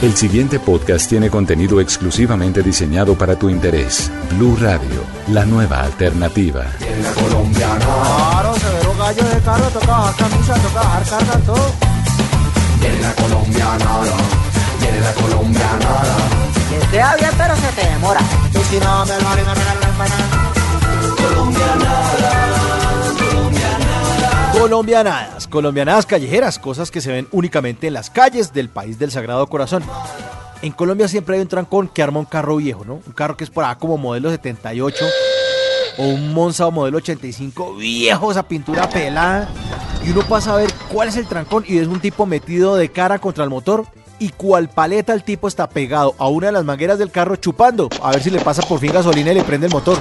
El siguiente podcast tiene contenido exclusivamente diseñado para tu interés. Blue Radio, la nueva alternativa. la colombiana. Claro, severo gallo de carro, toca bajar camisa, toca bajar carga, todo. Viene la colombiana, viene la colombiana. Que esté bien, pero se te demora. Y si no me lo haré, me regalan la empanada. Colombianadas, colombianadas callejeras, cosas que se ven únicamente en las calles del país del Sagrado Corazón. En Colombia siempre hay un trancón que arma un carro viejo, ¿no? Un carro que es por acá como modelo 78 o un Monza o modelo 85 viejo, esa pintura pelada. Y uno pasa a ver cuál es el trancón y es un tipo metido de cara contra el motor y cual paleta el tipo está pegado a una de las mangueras del carro chupando. A ver si le pasa por fin gasolina y le prende el motor.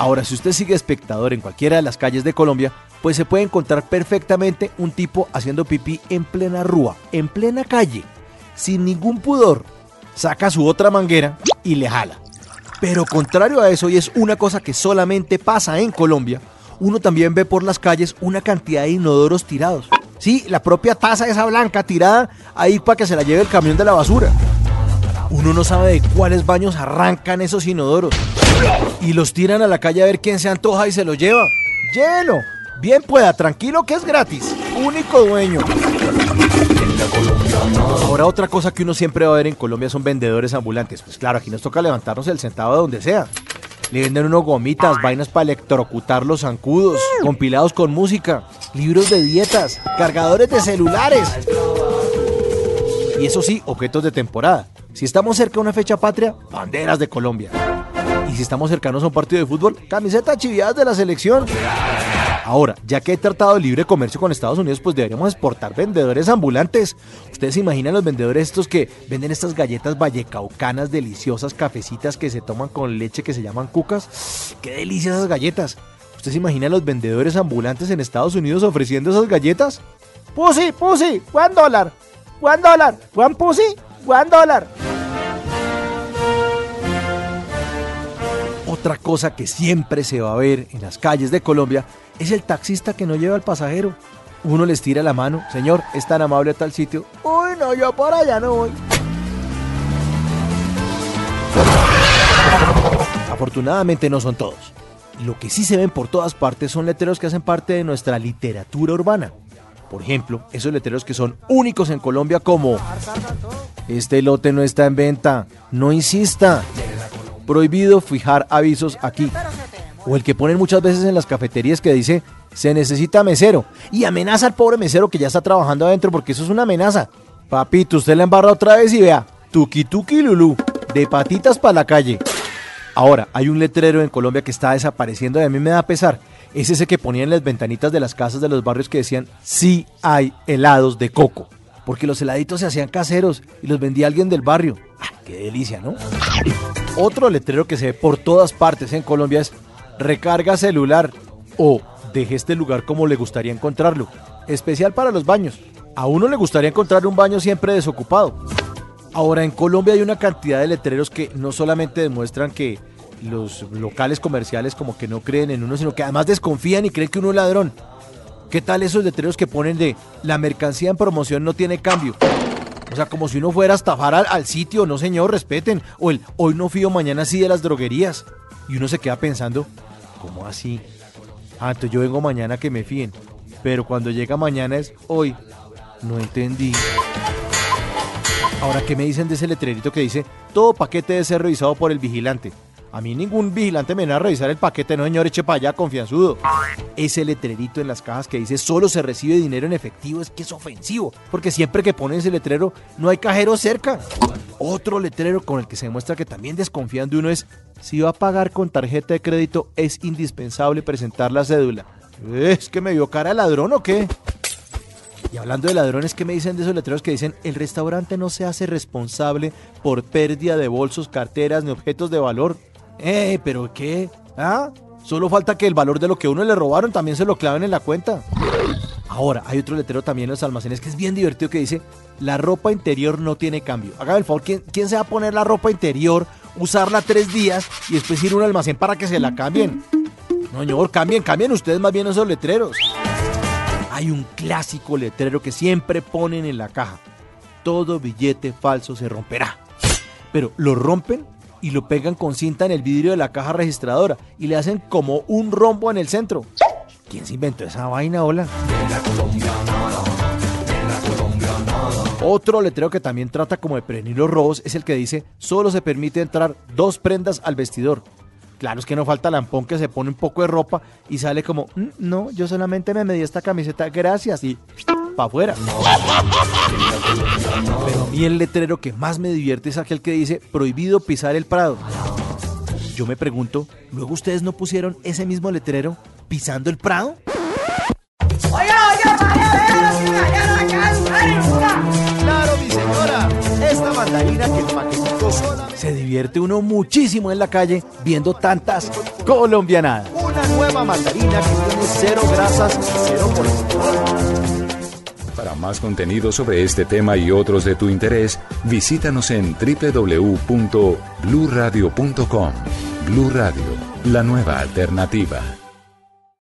Ahora, si usted sigue espectador en cualquiera de las calles de Colombia, pues se puede encontrar perfectamente un tipo haciendo pipí en plena rúa, en plena calle, sin ningún pudor. Saca su otra manguera y le jala. Pero contrario a eso, y es una cosa que solamente pasa en Colombia, uno también ve por las calles una cantidad de inodoros tirados. Sí, la propia taza esa blanca tirada ahí para que se la lleve el camión de la basura. Uno no sabe de cuáles baños arrancan esos inodoros y los tiran a la calle a ver quién se antoja y se lo lleva. Llévelo. Bien pueda, tranquilo que es gratis. Único dueño. Ahora otra cosa que uno siempre va a ver en Colombia son vendedores ambulantes. Pues claro, aquí nos toca levantarnos el centavo de donde sea. Le venden unos gomitas, vainas para electrocutar los zancudos, compilados con música, libros de dietas, cargadores de celulares. Y eso sí, objetos de temporada. Si estamos cerca de una fecha patria, banderas de Colombia. Y si estamos cercanos a un partido de fútbol, camisetas chiviadas de la selección. Ahora, ya que hay tratado de libre comercio con Estados Unidos, pues deberíamos exportar vendedores ambulantes. Ustedes se imaginan los vendedores estos que venden estas galletas vallecaucanas deliciosas, cafecitas que se toman con leche que se llaman cucas. ¡Qué delicias esas galletas! ¿Ustedes se imaginan los vendedores ambulantes en Estados Unidos ofreciendo esas galletas? Pussy, pussy, one dólar, one dólar, one pussy, one dólar. Otra cosa que siempre se va a ver en las calles de Colombia es el taxista que no lleva al pasajero. Uno les tira la mano, señor, es tan amable a tal sitio. Uy, no, yo por allá no voy. Afortunadamente no son todos. Lo que sí se ven por todas partes son letreros que hacen parte de nuestra literatura urbana. Por ejemplo, esos letreros que son únicos en Colombia como Este lote no está en venta, no insista. Prohibido fijar avisos aquí. O el que ponen muchas veces en las cafeterías que dice se necesita mesero y amenaza al pobre mesero que ya está trabajando adentro porque eso es una amenaza. Papito, usted la embarra otra vez y vea, tuki tuki lulú, de patitas para la calle. Ahora, hay un letrero en Colombia que está desapareciendo y a mí me da pesar. Es ese que ponían en las ventanitas de las casas de los barrios que decían, sí hay helados de coco. Porque los heladitos se hacían caseros y los vendía alguien del barrio. ¡Ah, qué delicia, ¿no? Otro letrero que se ve por todas partes en Colombia es, recarga celular o deje este lugar como le gustaría encontrarlo. Especial para los baños. A uno le gustaría encontrar un baño siempre desocupado. Ahora, en Colombia hay una cantidad de letreros que no solamente demuestran que los locales comerciales como que no creen en uno, sino que además desconfían y creen que uno es ladrón. ¿Qué tal esos letreros que ponen de la mercancía en promoción no tiene cambio? O sea, como si uno fuera a estafar al, sitio, no señor, respeten. O el hoy no fío, mañana sí de las droguerías. Y uno se queda pensando, ¿cómo así? Ah, entonces yo vengo mañana que me fíen. Pero cuando llega mañana es hoy. No entendí. Ahora, ¿qué me dicen de ese letrerito que dice todo paquete debe ser revisado por el vigilante? A mí ningún vigilante me viene a revisar el paquete, no señor, eche para allá, confianzudo. Ese letrerito en las cajas que dice solo se recibe dinero en efectivo es que es ofensivo, porque siempre que ponen ese letrero no hay cajero cerca. Otro letrero con el que se demuestra que también desconfían de uno es si va a pagar con tarjeta de crédito es indispensable presentar la cédula. ¿Es que me vio cara de ladrón o qué? Y hablando de ladrones, ¿qué me dicen de esos letreros que dicen el restaurante no se hace responsable por pérdida de bolsos, carteras ni objetos de valor? Eh, pero ¿qué? ¿Ah? Solo falta que el valor de lo que uno le robaron también se lo claven en la cuenta. Ahora, hay otro letrero también en los almacenes que es bien divertido que dice, la ropa interior no tiene cambio. Hágame el favor, ¿quién, quién se va a poner la ropa interior, usarla tres días y después ir a un almacén para que se la cambien? No, señor, cambien, cambien ustedes más bien esos letreros. Hay un clásico letrero que siempre ponen en la caja. Todo billete falso se romperá. Pero lo rompen y lo pegan con cinta en el vidrio de la caja registradora y le hacen como un rombo en el centro. ¿Quién se inventó esa vaina, hola? Otro letrero que también trata como de prevenir los robos es el que dice solo se permite entrar dos prendas al vestidor. Claro es que no falta lampón que se pone un poco de ropa y sale como, "Mm, no, yo solamente me medí esta camiseta, gracias, y para afuera. Pero a mí el letrero que más me divierte es aquel que dice prohibido pisar el prado. Yo me pregunto, ¿luego ustedes no pusieron ese mismo letrero pisando el prado? Mandarina que el. Se divierte uno muchísimo en la calle viendo tantas colombianadas. Una nueva mandarina que tiene cero grasas, cero. Para más contenido sobre este tema y otros de tu interés, visítanos en www.bluradio.com. Blu Radio, la nueva alternativa.